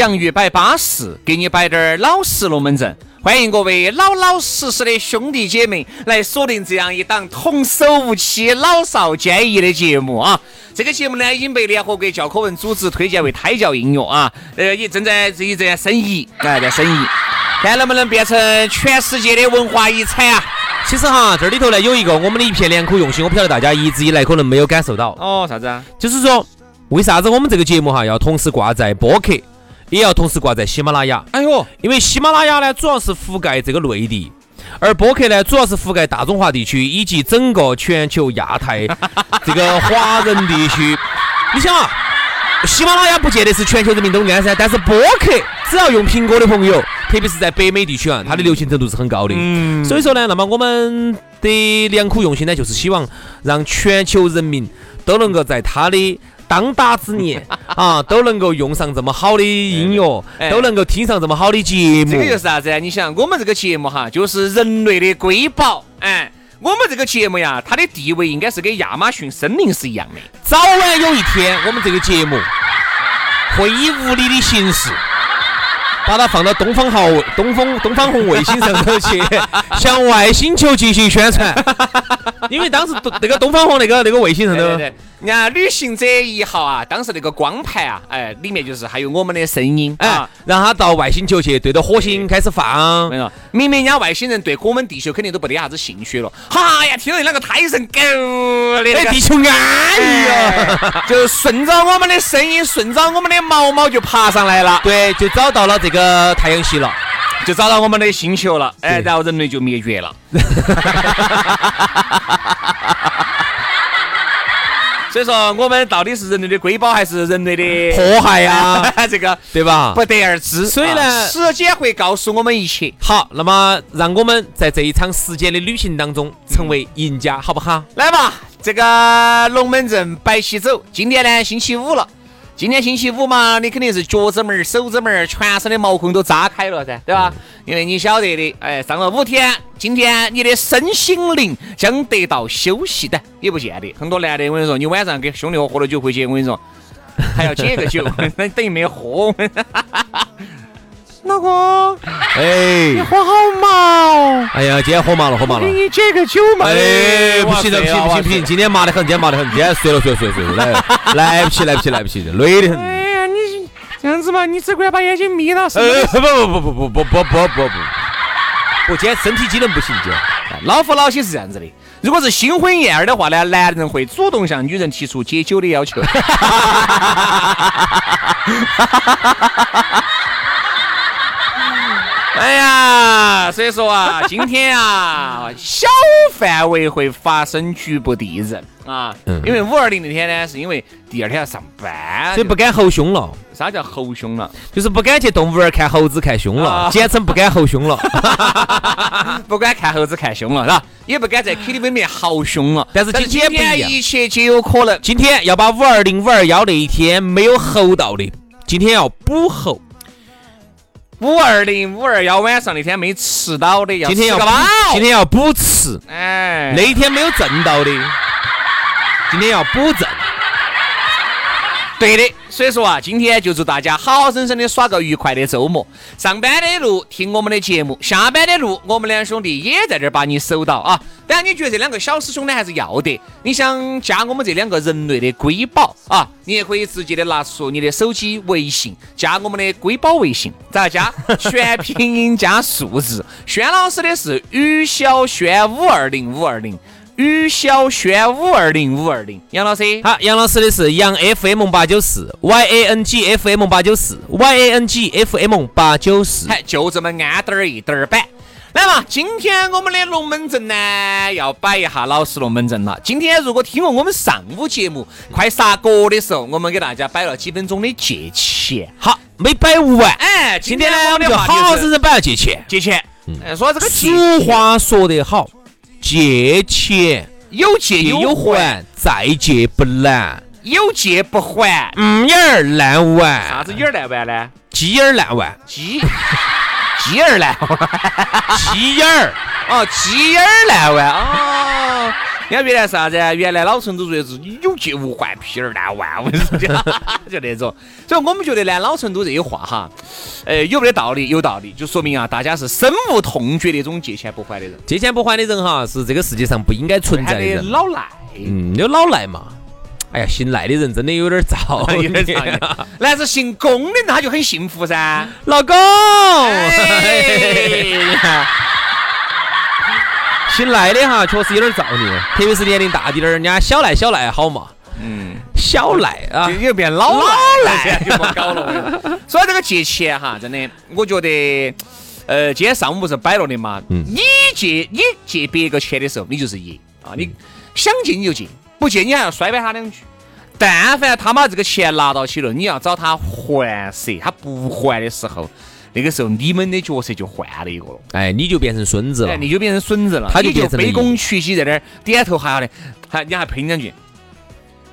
洋芋摆巴适，给你摆点儿老实龙门阵。欢迎各位老老实实的兄弟姐妹来锁定这样一档童叟无欺、老少皆宜的节目啊！这个节目呢，已经被联合国教科文组织推荐为胎教应用啊，呃，也正在这一在申遗，哎，在申遗，看能不能变成全世界的文化遗产啊！其实哈，这里头呢有一个我们的一片良苦用心，我不晓得大家一直以来可能没有感受到哦，啥子啊？就是说，为啥子我们这个节目哈要同时挂在播客？也要同时挂在喜马拉雅。哎呦，因为喜马拉雅呢，主要是覆盖这个内地，而播客呢，主要是覆盖大中华地区以及整个全球亚太 这个华人地区。你想啊，喜马拉雅不见得是全球人民都安噻，但是播客只要用苹果的朋友，特别是在北美地区啊，它的流行程度是很高的。嗯。所以说呢，那么我们的良苦用心呢，就是希望让全球人民都能够在他的。当打之年 啊，都能够用上这么好的音乐，都能够听上这么好的节目。这个就是啥子？你想，我们这个节目哈，就是人类的瑰宝。哎，我们这个节目呀，它的地位应该是跟亚马逊森林是一样的。早晚有一天，我们这个节目会以物理的形式。把它放到东方号、东风、东方红卫星上头去，向外星球进行宣传。因为当时那个东方红那个那个卫星上头，人家旅行者一号啊，当时那个光盘啊，哎，里面就是还有我们的声音，哎，让他到外星球去，对着火星开始放。没有，明明人家外星人对我们地球肯定都不得啥子兴趣了。哈呀，听到那个胎神狗的，哎，地球安逸啊，就顺着我们的声音，顺着我们的毛毛就爬上来了。对，就找到了这个太阳系了。就找到我们的星球了，哎，然后人类就灭绝了。所以说，我们到底是人类的瑰宝，还是人类的 祸害呀？这个对吧？不得而知。所以呢，时间会告诉我们一切。好，那么让我们在这一场时间的旅行当中成为赢家，好不好？来吧，这个龙门阵摆起走。今天呢，星期五了。今天星期五嘛，你肯定是脚趾门、手指门、全身的毛孔都扎开了噻，对吧？因为你晓得的，哎，上了五天，今天你的身心灵将得到休息的，也不见得。很多男的，我跟你说，你晚上跟兄弟伙喝了酒回去，我跟你说，还要解个酒，那等于没喝。老公，哎，你喝好麻哦！哎呀，今天喝麻了，喝麻了。给你解个酒嘛？哎，不行了，不行不行不行，今天麻得很，今天麻得很，今天睡了睡了睡了睡了，来来不起来不起来不起，累得很。哎呀，你这样子嘛，你只管把眼睛眯到。呃，不不不不不不不不不不不，我今天身体机能不行，今天。老夫老妻是这样子的，如果是新婚燕尔的话呢，男人会主动向女人提出解酒的要求。哎呀，所以说啊，今天啊，小范围会发生局部地震啊。嗯。因为五二零那天呢，是因为第二天要上班，所以不敢吼凶了。啥叫吼凶了？就是不敢去动物园看猴子看凶了，简称不敢吼凶了。不敢看猴子看凶了，是吧？也不敢在 KTV 里面嚎凶了。但是今天不一样，一切皆有可能。今天要把五二零、五二幺那一天没有吼到的，今天要补吼。五二零、五二幺晚上那天没吃到的，要今天要今天要补吃。哎，那天没有挣到的，今天要补挣。对的，所以说啊，今天就祝大家好好生生的耍个愉快的周末。上班的路听我们的节目，下班的路我们两兄弟也在这儿把你守到啊。当然，你觉得这两个小师兄呢还是要得。你想加我们这两个人类的瑰宝啊，你也可以直接的拿出你的手机微信加我们的瑰宝微信，咋加？全拼音加数字。轩老师的是于小轩五二零五二零。于小轩五二零五二零，杨老师，好，杨老师的是杨 FM 八九四，Y A N G F M 八九四，Y A N G F M 八九四，嗨，就这么安点儿一点儿板。来嘛，今天我们的龙门阵呢，要摆一下老式龙门阵了。今天如果听过我们上午节目快杀锅的时候，我们给大家摆了几分钟的借钱，好，没摆完。哎，今天呢，我们就好好生生摆了借钱，借钱。哎，说这个俗话说得好。借钱有借有还，再借不难；有借不还，嗯眼儿难玩。啥子眼儿难玩呢？鸡眼儿难玩。鸡鸡儿难玩。鸡眼儿 哦，鸡眼儿难玩哦。你看原来啥子？原来老成都说的是有借无还，屁儿难玩。我跟你说，就那种。所以我们觉得呢，老成都这些话哈，呃，有没得道理？有道理，就说明啊，大家是深恶痛绝那种借钱不还的人。借钱不还的人哈，是这个世界上不应该存在的人。老赖，嗯，有老赖嘛？哎呀，姓赖的人真的有点造，有点糟。那是姓龚的，他就很幸福噻，老公。姓赖的哈，确实有点造孽，特别是年龄大点儿，人家小赖小赖好嘛。嗯，小赖啊，又变老赖，就不搞了。所以这个借钱哈，真的，我觉得，呃，今天上午不是摆了的嘛。嗯。你借你借别个钱的时候，你就是爷啊，你想借你就借，不借你还要摔摆他两句。但凡他把这个钱拿到起了，你要找他还赊，他不还的时候。那个时候，你们的角色就换了一个了，哎，你就变成孙子了，哎你就变成孙子了，他就变成卑躬屈膝在那儿点头哈腰的，还你还喷两句，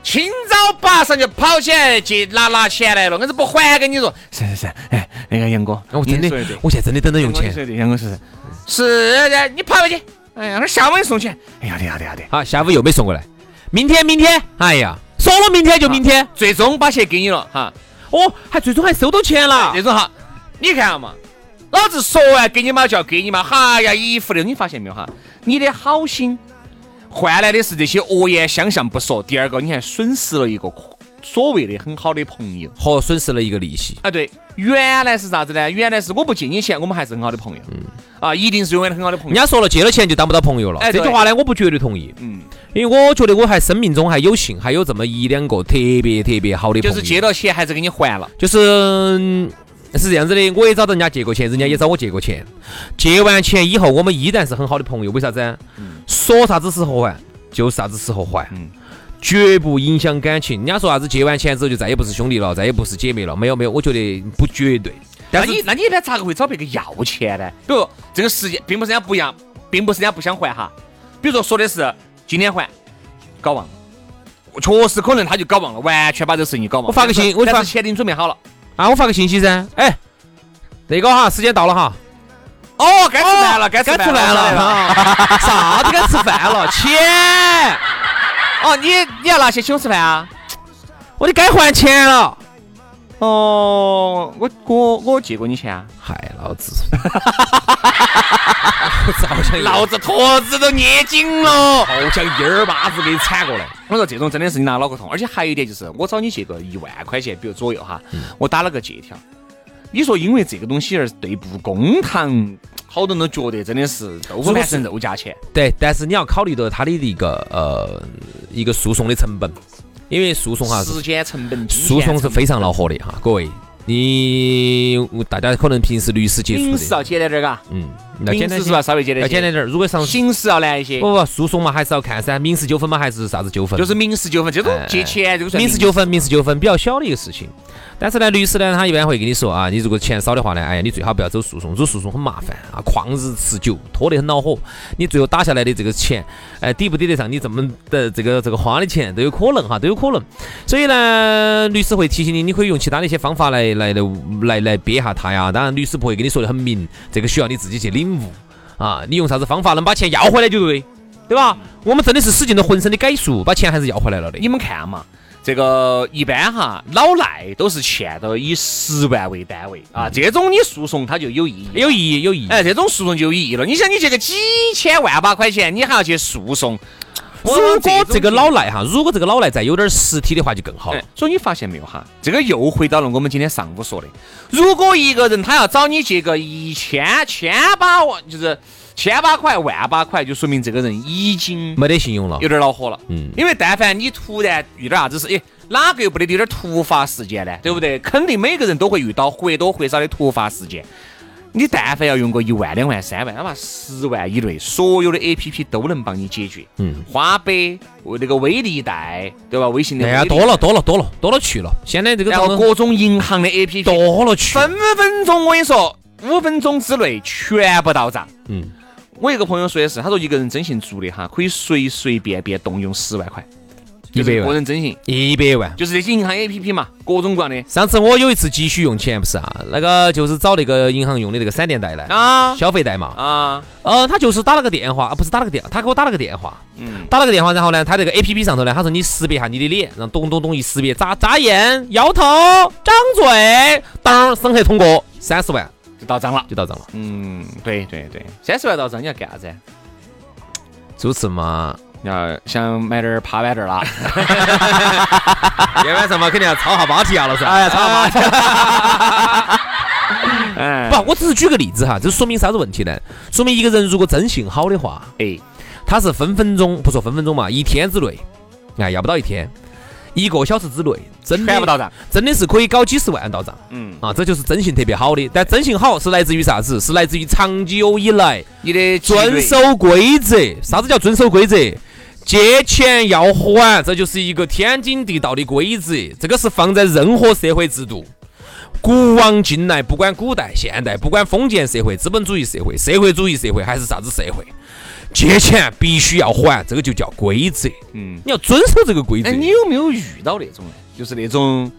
清早八上就跑起来去拿拿钱来了，硬是不还给你说，是是是，哎，那个杨哥，我真的，我现在真的等着用钱，杨哥是是是的，你跑过去，哎呀，那下午给你送钱，哎呀，的呀的呀的，好，下午又没送过来，明天明天，哎呀，说了明天就明天，最终把钱给你了哈，哦，还最终还收到钱了，这种哈。你看嘛，老子说完给你嘛就要给你嘛，哈呀一副的，你发现没有哈？你的好心换来的是这些恶言相向不说，第二个你还损失了一个所谓的很好的朋友，和损失了一个利息。啊，对，原来是啥子呢？原来是我不借你钱，我们还是很好的朋友。嗯。啊，一定是永远的很好的朋友。人家说了，借了钱就当不到朋友了。哎，这句话呢，我不绝对同意。嗯。因为我觉得我还生命中还有幸，还有这么一两个特别特别好的朋友。就是借了钱还是给你还了。就是。是这样子的，我也找人家借过钱，人家也找我借过钱。借完钱以后，我们依然是很好的朋友。为啥子？说啥子时候还，就啥子时候还，绝不影响感情。人家说啥子？借完钱之后就再也不是兄弟了，再也不是姐妹了。没有没有，我觉得不绝对。那你那你一般咋个会找别个要钱呢？比如这个时间，并不是人家不要，并不是人家不想还哈。比如说说的是今天还，搞忘了，确实可能他就搞忘了，完全把这个事情搞忘了。我发个信，我发钱给你准备好了。啊，我发个信息噻，哎，那个哈，时间到了哈，哦，该吃饭了，该吃饭了，啥子该吃饭了？钱，哦，你你要拿钱请我吃饭啊？我就该还钱了。哦，我我我借过你钱啊？嗨，老子，老子坨子都捏紧了，好像一耳巴子给你铲过来。我说这种真的是你拿脑壳痛，而且还有一点就是，我找你借个一万块钱，比如左右哈，我打了个借条。你说因为这个东西而对簿公堂，好多人都觉得真的是豆腐成肉价钱。对，但是你要考虑到他的一个呃一个诉讼的成本。因为诉讼哈，时间成本，诉讼是非常恼火的哈，各位，你大家可能平时律师接触的，民事要简单点嘎，嗯，要简单是吧？稍微简单，要简单点。如果上刑事要难一些，不不，诉讼嘛还是要看噻，民事纠纷嘛还是啥子纠纷？就是民事纠纷，这种借钱这个民事纠纷，民事纠纷比较小的一个事情。但是呢，律师呢，他一般会跟你说啊，你如果钱少的话呢，哎呀，你最好不要走诉讼，走诉讼很麻烦啊，旷日持久，拖得很恼火。你最后打下来的这个钱，哎，抵不抵得上你这么的这个这个花的钱都有可能哈，都有可能。所以呢，律师会提醒你，你可以用其他的一些方法来来来来来憋下他呀。当然，律师不会跟你说的很明，这个需要你自己去领悟啊。你用啥子方法能把钱要回来就对，对吧？我们真的是使尽了浑身的解数，把钱还是要回来了的。你们看嘛。这个一般哈，老赖都是欠到以十万为单位啊，这种你诉讼它就有意义，有意义，有意义。哎，这种诉讼就有意义了。你想，你借个几千万把块钱，你还要去诉讼，如果这个老赖哈，如果这个老赖再有点实体的话，就更好了。所以你发现没有哈，这个又回到了我们今天上午说的，如果一个人他要找你借个一千千把万，就是千把块、万把块，就说明这个人已经没得信用了，有点恼火了。嗯，因为但凡你突然遇到啥子事，哎，哪个又不得有点突发事件呢？对不对？肯定每个人都会遇到或多或少的突发事件。你但凡要用个一万、两万、三万，哪怕十万以内，所有的 A P P 都能帮你解决。嗯，花呗、那个微粒贷，对吧？微信的。哎呀，多了多了多了多了去了。现在这个然后各种银行的 A P P 多了去，分分钟我跟你说，五分钟之内全部到账。嗯，我一个朋友说的是，他说一个人征信做的哈，可以随随便便动用十万块。一百万。个人征信，一百万。就是这些银行 A P P 嘛，各种各样的。上次我有一次急需用钱，不是啊，那个就是找那个银行用的那个闪电贷来啊，消费贷嘛。啊，呃，他就是打了个电话啊，不是打了个电，他给我打了个电话，嗯，打了个电话，然后呢，他这个 A P P 上头呢，他说你识别下你的脸，然后咚咚咚一识别，眨眨眼，摇头，张嘴，当审核通过，三十万就到账了，就到账了。嗯，对对对，三十万到账你要干啥子？主持嘛。要想买点趴板凳啦，今天晚上嘛肯定要抄下马蹄亚了噻。哎，抄下马蹄。哎，不，我只是举个例子哈，这说明啥子问题呢？说明一个人如果征信好的话，哎，他是分分钟不说分分钟嘛，一天之内，哎，要不到一天。一个小时之内，真的到账，真的是可以搞几十万到账。嗯啊，这就是征信特别好的。但征信好是来自于啥子？是来自于长久以来你的遵守规则。啥子叫遵守规则？借钱要还，这就是一个天经地道的规则。这个是放在任何社会制度，古往今来，不管古代、现代，不管封建社会、资本主义社会、社会主义社会还是啥子社会。借钱必须要还，这个就叫规则。嗯，你要遵守这个规则。哎，你有没有遇到那种，就是那种，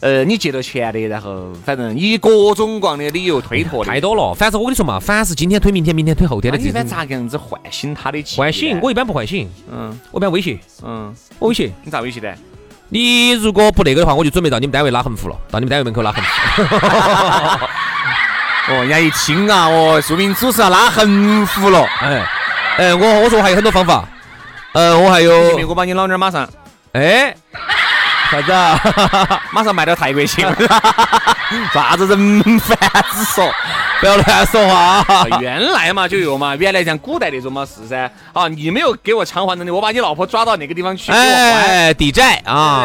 呃，你借了钱的，然后反正以各种各样的理由推脱的，太多了。反正我跟你说嘛，凡是今天推明天，明天推后天的，你一般咋个样子唤醒他的？唤醒？我一般不唤醒。嗯，我一般威胁。嗯，我威胁。你咋威胁的？你如果不那个的话，我就准备到你们单位拉横幅了，到你们单位门口拉横幅。哦，人家一听啊，哦，说明主持要拉横幅了。哎。哎，我我说我还有很多方法，呃，我还有，我把你老娘马上，哎，啥子啊？马上卖到泰国去，啥子人贩子说，不要乱说话。原来嘛就有嘛，原来像古代那种嘛是噻。啊，你没有给我偿还能力，我把你老婆抓到哪个地方去？哎，抵债啊，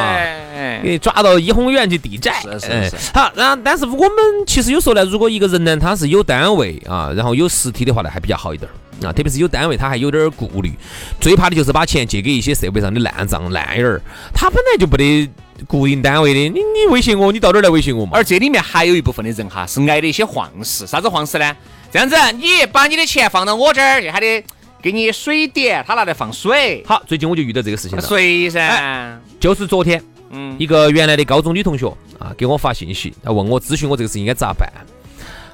给你抓到怡红院去抵债。是是是。好，然后但是我们其实有时候呢，如果一个人呢他是有单位啊，然后有实体的话呢，还比较好一点。啊，特别是有单位，他还有点顾虑，最怕的就是把钱借给一些社会上的烂账烂眼儿。他本来就不得固定单位的，你你威胁我，你到哪儿来威胁我嘛？而这里面还有一部分的人哈，是挨的一些晃事。啥子晃事呢？这样子，你把你的钱放到我这儿，就还得给你水点，他拿来放水。好，最近我就遇到这个事情了。谁噻，就是昨天，嗯，一个原来的高中女同学啊，给我发信息，她问我咨询我这个事情应该咋办。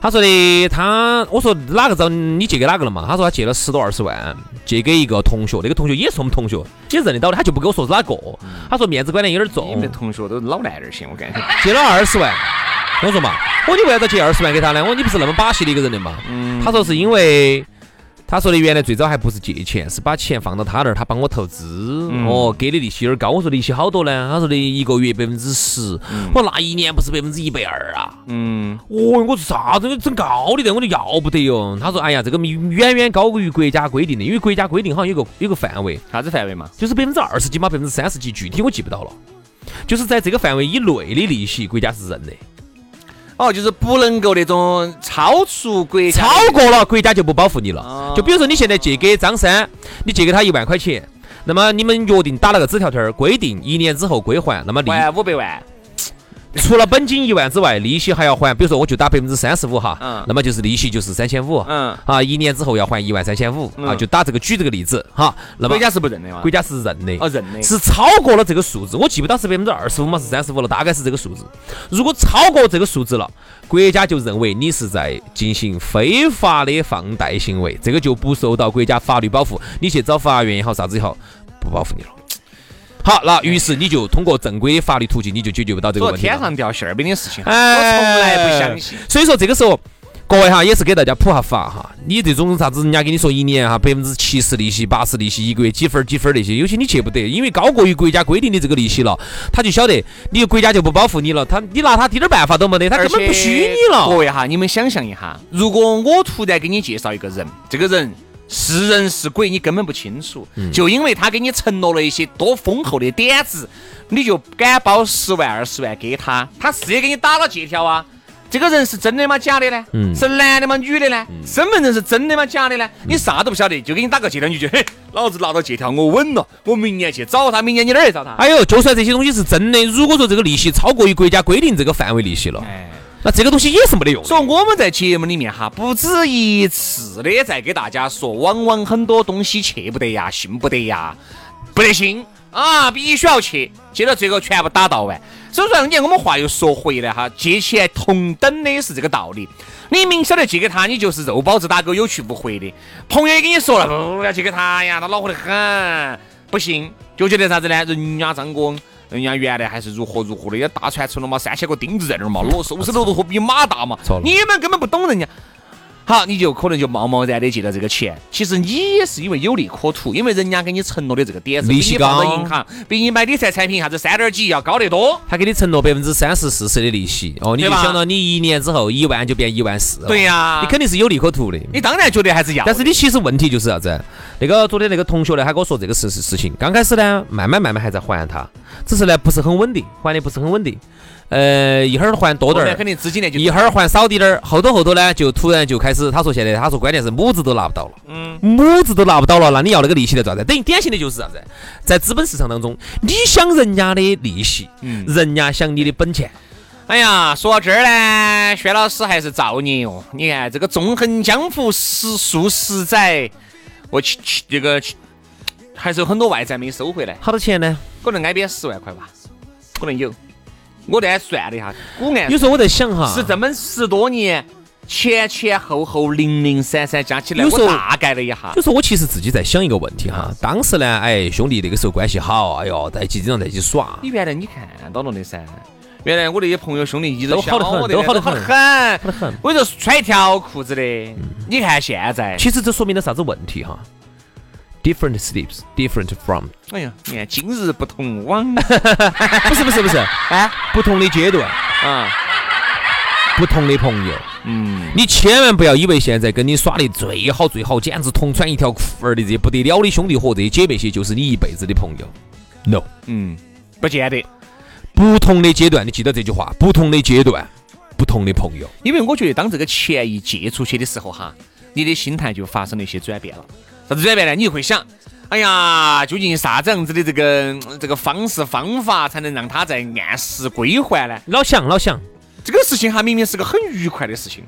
他说的，他我说哪个找你借给哪个了嘛？他说他借了十多二十万，借给一个同学，那个同学也是我们同学，也认得到的，他就不跟我说是哪个。他说面子观念有点重。你们同学都老烂点些，我感觉。借了二十万，我说嘛，我说你为啥子借二十万给他呢？我说你不是那么把戏的一个人的嘛。嗯。他说 是因为。他说的原来最早还不是借钱，是把钱放到他那儿，他帮我投资，哦，给的利息有点高。我说利息好多呢？他说的一个月百分之十，我说那一年不是百分之一百二啊？嗯，哦，我说啥子？整高利贷我就要不得哟。他说，哎呀，这个远远高于国家规定的，因为国家规定好像有个有个范围，啥子范围嘛？就是百分之二十几嘛，百分之三十几，具体我记不到了。就是在这个范围以内的利息，国家是认的。哦，就是不能够那种超出国家，超过了国家就不保护你了。就比如说你现在借给张三，你借给他一万块钱，那么你们约定打了个纸条条，规定一年之后归还，那么利五百万。除了本金一万之外，利息还要还。比如说，我就打百分之三十五哈，嗯，那么就是利息就是三千五，嗯，啊，一年之后要还一万三千五，啊，就打这个举这个例子哈。那么国家是不认的嘛？国家是认的，哦，认的，是超过了这个数字，我记不到是百分之二十五嘛，是三十五了，大概是这个数字。如果超过这个数字了，国家就认为你是在进行非法的放贷行为，这个就不受到国家法律保护，你去找法院也好，啥子也好，不保护你了。好，那于是你就通过正规的法律途径，你就解决不到这个问题了。天上掉馅儿饼的事情，我哎从来不相信。所以说这个时候，各位哈也是给大家普下法哈。你这种啥子，人家跟你说一年哈百分之七十利息、八十利息，一个月几分儿几分儿那些，有些你去不得，因为高过于国家规定的这个利息了，他就晓得你国家就不保护你了，他你拿他滴点儿办法都没得，他根本不虚你了各。位哈，你们想象一下，如果我突然给你介绍一个人，这个人是人是鬼，你根本不清楚，嗯就因为他给你承诺了一些多丰厚的点子，你就敢包十万二十万给他，他是也给你打了借条啊。这个人是真的吗？假的呢？嗯是男的吗？女的呢？身份证是真的吗？假的呢？你啥都不晓得，就给你打个借条，你就觉得嘿，老子拿到借条，我稳了，我明年去找他，明年你哪儿去找他？哎呦，就算这些东西是真的，如果说这个利息超过于国家规定这个范围利息了，哎。那这个东西也是没得用。所以我们在节目里面哈，不止一次的在给大家说，往往很多东西去不得呀，信不得呀，不得信啊，必须要去，接到最后全部打到完。所以说，你看我们话又说回来哈，借钱同等的是这个道理。你明晓得借给他，你就是肉包子打狗，有去无回的。朋友也跟你说了，不要借给他呀，他恼火得很，不信就觉得啥子呢？人家张哥。人家原来还是如何如何的，也大船出了嘛，三千个钉子在那儿嘛，罗收拾楼头比马大嘛。你们根本不懂人家。好，你就可能就贸贸然的借了这个钱，其实你也是因为有利可图，因为人家给你承诺的这个点子，利息比你放到高银行，比你买理财产品啥子三点几要高得多。他给你承诺百分之三十、四十的利息，哦，你就想到你一年之后一万就变一万四了，对呀你肯定是有利可图的。你当然觉得还是要，但是你其实问题就是啥子？那个昨天那个同学呢，他跟我说这个事事事情，刚开始呢，慢慢慢慢还在还他，只是呢不是很稳定，还的不是很稳定。呃，一会儿还多点儿肯，定资金链就一会儿还少滴点儿，后头后头呢就突然就开始，他说现在他说关键是母子都拿不到了，嗯，母子都拿不到了，那你要那个利息来做啥子？等于典型的就是啥子？在资本市场当中，你想人家的利息，嗯人家想你的本钱。哎呀，说到这儿呢，薛老师还是造孽哦。你看这个纵横江湖十数十载，我去去这个去还是有很多外债没收回来，好多钱呢？可能挨边十万块吧，可能有。我那天算了一下，古案有时候我在想哈，是这么十多年前前后后零零散散加起来，有时候我大概了一下，就是我其实自己在想一个问题哈，当时呢，哎，兄弟那个时候关系好，哎呦，在一起经常在一起耍，你原来你看到了的噻。原来我那些朋友兄弟一直都好得很都好得很好得很。好得很。我就穿一条裤子的，你看现在，其实这说明了啥子问题哈？Different sleeps, different from，哎呀，你看今日不同往。不是不是不是，啊？不同的阶段，啊，不同的朋友，嗯，你千万不要以为现在跟你耍的最好最好，简直同穿一条裤儿的这些不得了的兄弟伙、这些姐妹些，就是你一辈子的朋友。No，嗯，不见得，不同的阶段，你记得这句话，不同的阶段，不同的朋友。因为我觉得当这个钱一借出去的时候哈，你的心态就发生了一些转变了。啥子转变呢？你就会想，哎呀，究竟啥子样子的这个这个方式方法才能让他在按时归还呢？老想老想，这个事情哈，明明是个很愉快的事情，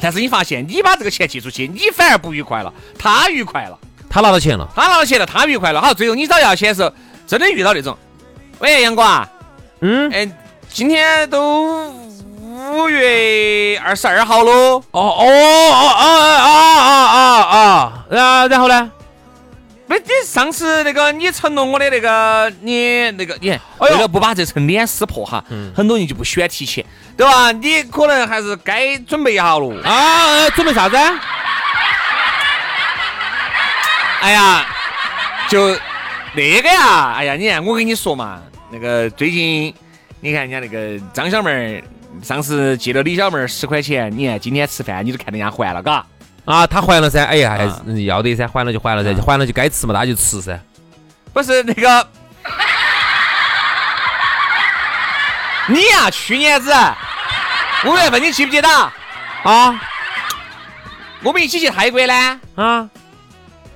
但是你发现你把这个钱借出去，你反而不愉快了，他愉快了。他拿到钱了，他拿到钱了，他愉快了。好，最后你找要钱的时候，真的遇到那种，喂，杨哥啊，嗯，哎，今天都五月二十二号喽，哦哦哦哦啊啊啊啊！然然后呢？不，你上次那个你承诺我的那个，你那个，你为了不把这层脸撕破哈，很多人就不喜欢提钱，对吧？你可能还是该准备一下喽。啊，呃准备啥子？哎呀，就那个呀，哎呀，你看我跟你说嘛，那个最近你看人家那个张小妹儿上次借了李小妹儿十块钱，你看今天吃饭你都看人家还了，嘎。啊，他还了噻，哎呀，还要得噻，还了就还了噻，还了就该吃嘛，大家就吃噻。不是那个，你呀，去年子五月份你记不记得？啊我们一起去泰国呢，啊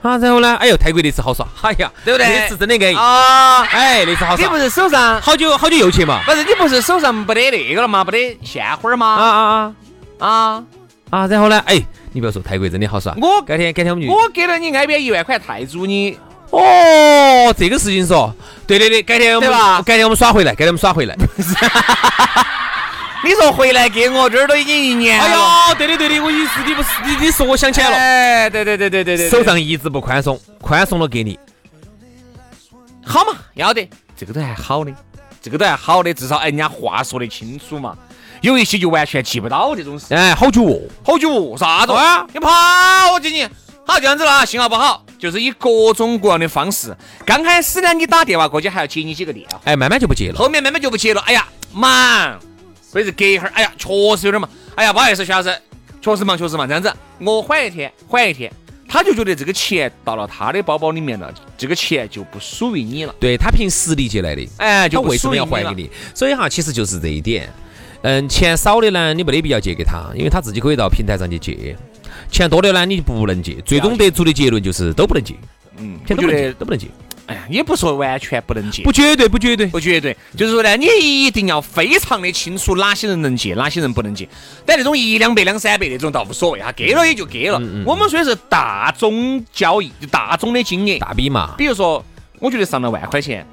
啊！然后呢？哎呦，泰国那次好耍，哎呀，对不对那次真的安逸。啊，哎，那次好耍你不。是手上好久好久又去嘛？不是你不是手上不得那个了吗？不得鲜花儿啊吗？啊啊啊，啊！然后呢？哎，你不要说泰国真的好耍。我改天改天我们就我给了你挨边一万块泰铢，你哦，这个事情说，对对对，改天我们对吧改天我们耍回来，改天我们耍回来。你说回来给我这儿都已经一年了。哎呦，对的对的，我意思你不是你你说我想起来了，哎，对对对对对对，手上一直不宽松，宽松了给你。好嘛，要得，这个都还好的，这个都还好的，至少哎人家话说得清楚嘛。有一些就完全记不到这种事，哎，好久哦，好久哦，啥子？啊你跑我进去，好这样子了啊，信号不好，就是以各种各样的方式。刚开始呢，你打电话过去还要接你几个电话，哎，慢慢就不接了。后面慢慢就不接了。哎呀，忙，或者是隔一会儿，哎呀，确实有点忙。哎呀，不好意思，徐老师，确实忙，确实忙。这样子，我缓一天，缓一天，他就觉得这个钱到了他的包包里面了，这个钱就不属于你了。对他凭实力借来的，哎，就他为什么要还给？你？所以哈，其实就是这一点。嗯，钱少的呢，你没得必要借给他，因为他自己可以到平台上去借；钱多的呢，你就不能借。最终得出的结论就是都不能借，嗯，钱都不能借，我觉得，都不能借，哎呀，也不说完全不能借，不绝对，不绝对。不绝对，就是说呢，你一定要非常的清楚哪些人能借，哪些人不能借。但那种一两百、两三百那种倒无所谓哈，给了也就给了。我们说的是大宗交易，就大宗的金额。大笔嘛，比如说，我觉得上了万块钱，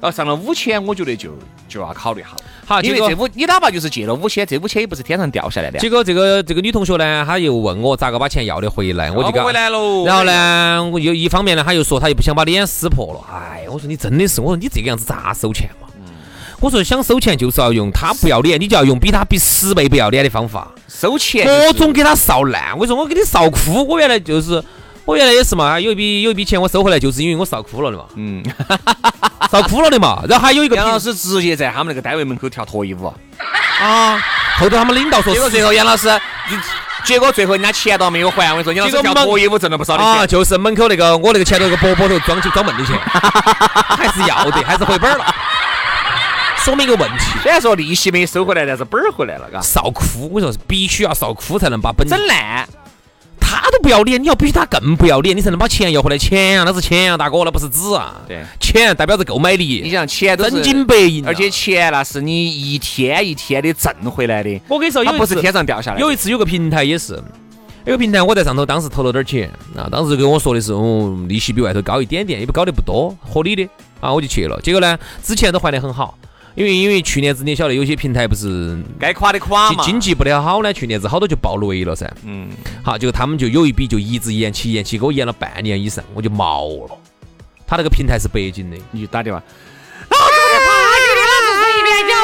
呃，上了五千，我觉得就就要考虑好。好，因为这五，你哪怕就是借了五千，这五千也不是天上掉下来的。结果这个这个女同学呢，她又问我咋个把钱要得回来，我就给她回来喽。然后？呢，我又一方面呢，她又说她又不想把脸撕破了。哎，我说你真的是，我说你这个样子咋收钱嘛？我说想收钱就是要用他不要脸，你就要用比他比十倍不要脸的方法，收钱各种给他扫烂。我说我给你扫哭，我原来就是我原来也是嘛，有一笔有一笔钱我收回来，就是因为我少哭了的嘛，嗯，少哭了的嘛。然后还有一个杨老师直接在他们那个单位门口跳脱衣舞，啊，后头他们领导说结果最后杨老师，结果最后人家钱倒没有还。我跟你说，杨老师跳脱衣舞挣了不少的啊，钱。就是门口那个我那个前头那个伯伯头装起装闷的钱，还是要的，还是回本儿了，说明一个问题。虽然说利息没收回来，但是本儿回来了，嘎。少哭，我说必须要少哭才能把本整烂，他都不要脸，你要比他更不要脸，你才能把钱要回来。钱啊，那是钱啊，大哥，那不是纸啊。对，钱代表着购买力你力，想钱都是真金白银啊。而且钱那是你一天一天的挣回来的，我跟你说，有一次它不是天上掉下来的。有一次有个平台也是，有个平台我在上头当时投了点钱啊，当时跟我说的是，哦，利息比外头高一点点，也不高的不多，合理的啊，我就去了。结果呢，之前都还得很好，因为因为去年子你晓得有些平台不是该垮的垮嘛。经经济不得好呢，去年子好多就爆雷了噻。嗯，好，结果他们就有一笔就一直延期延期，给我延了半年以上，我就毛了。他那个平台是北京的，你就打电话，你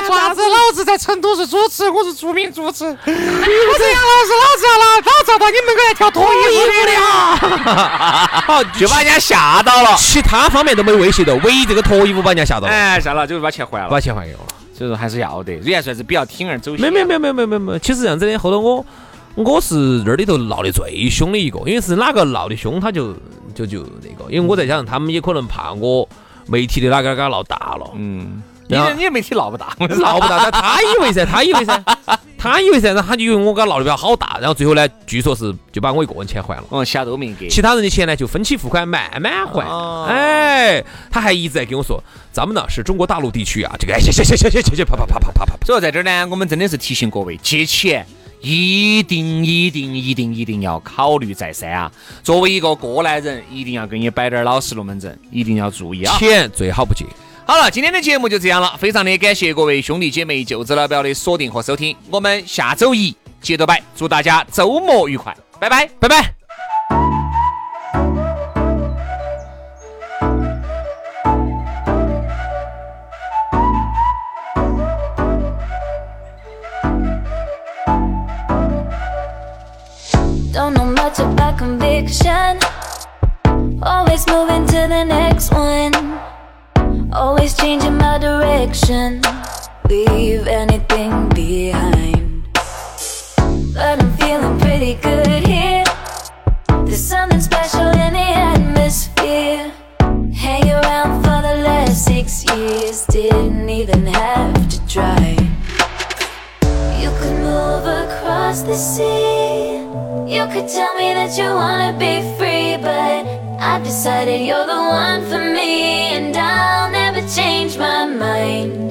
啥子？老子在成都是主持，我是著名主持。我是杨老师，老子要拿老子要到你门口来跳脱衣舞的啊。好，就把人家吓到了。其他方面都没威胁到，唯一这个脱衣舞把人家吓到了，哎，吓了就是把钱还了。把钱还给我了。所以说还是要的，人家算是比较铤而走险。没没有没有没有没有没有，其实这样子的，后头我我是那里头闹得最凶的一个，因为是哪个闹得凶，他就就就那个，因为我在想他们也可能怕我媒体的哪个哪个闹大了，嗯，你你媒体闹不大，闹不大，但他以为噻，他以为噻，他以为噻，然后他就以为我跟他闹得比较好大，然后最后呢，据说是就把我一个人钱还了。嗯，其他都没给。其他人的钱呢，就分期付款，慢慢还。哦哎，他还一直在跟我说，咱们呢是中国大陆地区啊，这个哎，行行行行行行行，啪啪啪啪啪啪啪。所以说在这儿呢，我们真的是提醒各位，借钱一定一定一定一定要考虑再三啊！作为一个过来人，一定要给你摆点儿老实龙门阵，一定要注意啊！钱最好不借。好了，今天的节目就这样了，非常的感谢各位兄弟姐妹、舅子老表的锁定和收听，我们下周一接着摆，祝大家周末愉快，拜拜。拜拜。Don't know much about conviction. Always moving to the next one. Always changing my direction. Leave anything behind. But I'm feeling pretty good here. There's something special in the atmosphere. Hang around for the last six years. Didn't even have to try. You could move across the sea. You could tell me that you wanna be free, but I've decided you're the one for me, and my mind.